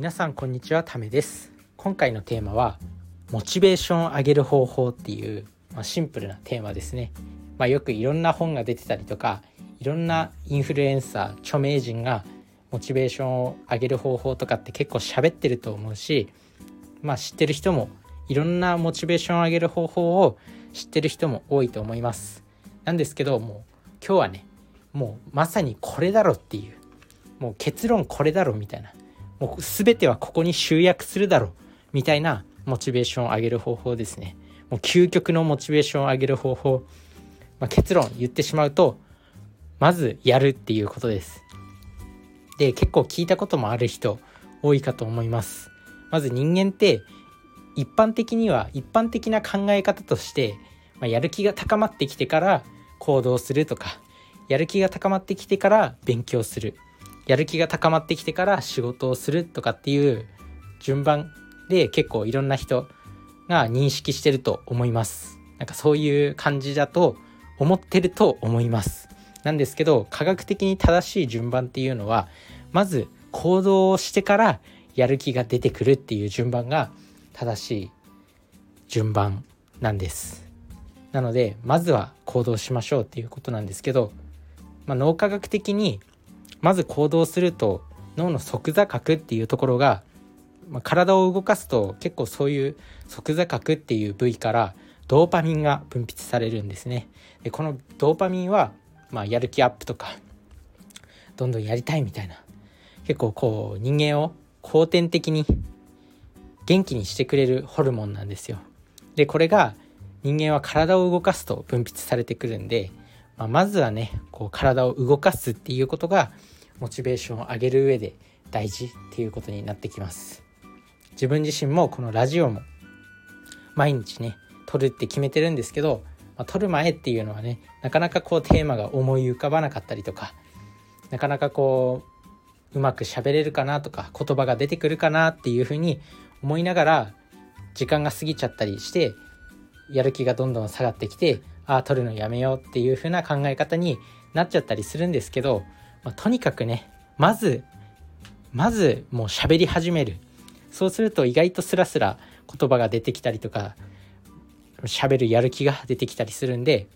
皆さんこんにちはためです。今回のテーマはモチベーションを上げる方法っていう、まあ、シンプルなテーマですね、まあ、よくいろんな本が出てたりとかいろんなインフルエンサー著名人がモチベーションを上げる方法とかって結構喋ってると思うしまあ知ってる人もいろんなモチベーションを上げる方法を知ってる人も多いと思います。なんですけどもう今日はねもうまさにこれだろっていうもう結論これだろみたいな。もう全てはここに集約するだろうみたいなモチベーションを上げる方法ですね。もう究極のモチベーションを上げる方法、まあ、結論言ってしまうとまずやるっていうことです。で結構聞いたこともある人多いかと思います。まず人間って一般的には一般的な考え方として、まあ、やる気が高まってきてから行動するとかやる気が高まってきてから勉強する。やる気が高まってきてから仕事をするとかっていう順番で結構いろんな人が認識してると思います。なんかそういう感じだと思ってると思います。なんですけど科学的に正しい順番っていうのはまず行動をしてからやる気が出てくるっていう順番が正しい順番なんです。なのでまずは行動しましょうっていうことなんですけど、まあ、脳科学的にまず行動すると脳の側座核っていうところが、まあ、体を動かすと結構そういう側座核っていう部位からドーパミンが分泌されるんですね。でこのドーパミンは、まあ、やる気アップとかどんどんやりたいみたいな。結構こう人間を後天的に元気にしてくれるホルモンなんですよ。でこれが人間は体を動かすと分泌されてくるんで、まあ、まずはねこう体を動かすっていうことがモチベーションを上げる上で大事っていうことになってきます。自分自身もこのラジオも毎日ね撮るって決めてるんですけど、まあ、撮る前っていうのはねなかなかこうテーマが思い浮かばなかったりとかなかなかこううまく喋れるかなとか言葉が出てくるかなっていうふうに思いながら時間が過ぎちゃったりしてやる気がどんどん下がってきてあ取るのやめようっていう風な考え方になっちゃったりするんですけど、まあ、とにかくねまずまずもう喋り始める。そうすると意外とスラスラ言葉が出てきたりとか喋るやる気が出てきたりするんで、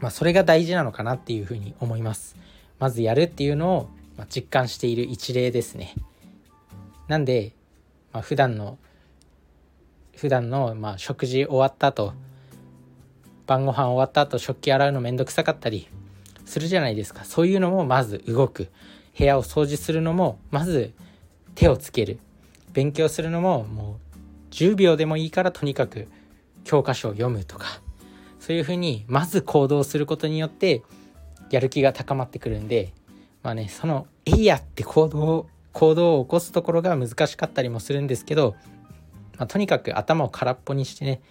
まあ、それが大事なのかなっていうふうに思います。まずやるっていうのを実感している一例ですね。なんで、まあ、普段の普段のまあ食事終わった後晩ご飯終わった後食器洗うのめんどくさかったりするじゃないですか。そういうのもまず動く。部屋を掃除するのもまず手をつける。勉強するのももう10秒でもいいからとにかく教科書を読むとか。そういうふうにまず行動することによってやる気が高まってくるんでまあねその「えいや!」って行動行動を起こすところが難しかったりもするんですけどまあ、とにかく頭を空っぽにしてね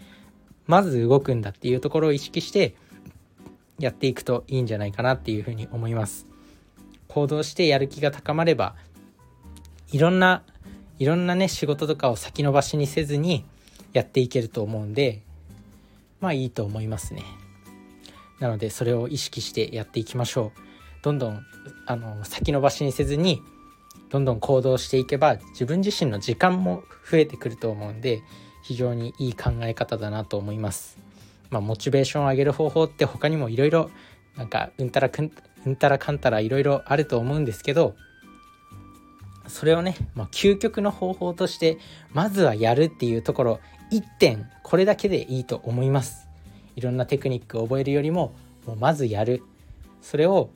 まず動くんだっていうところを意識してやっていくといいんじゃないかなっていうふうに思います。行動してやる気が高まればいろんないろんなね仕事とかを先延ばしにせずにやっていけると思うんでまあいいと思いますね。なのでそれを意識してやっていきましょう。どんどんあの先延ばしにせずにどんどん行動していけば自分自身の時間も増えてくると思うんで非常にいい考え方だなと思います。まあ、モチベーションを上げる方法って他にもいろいろなんかうんたらくんうんたらかんたらいろいろあると思うんですけどそれをね、まあ、究極の方法としてまずはやるっていうところ1点これだけでいいと思います。いろんなテクニックを覚えるよりももうまずやるそれを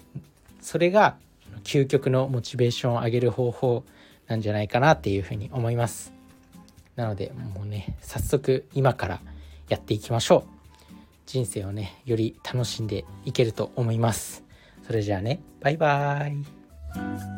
それが究極のモチベーションを上げる方法なんじゃないかなっていうふうに思いますなのでもうね早速今からやっていきましょう。人生をねより楽しんでいけると思います。それじゃあねバイバーイ。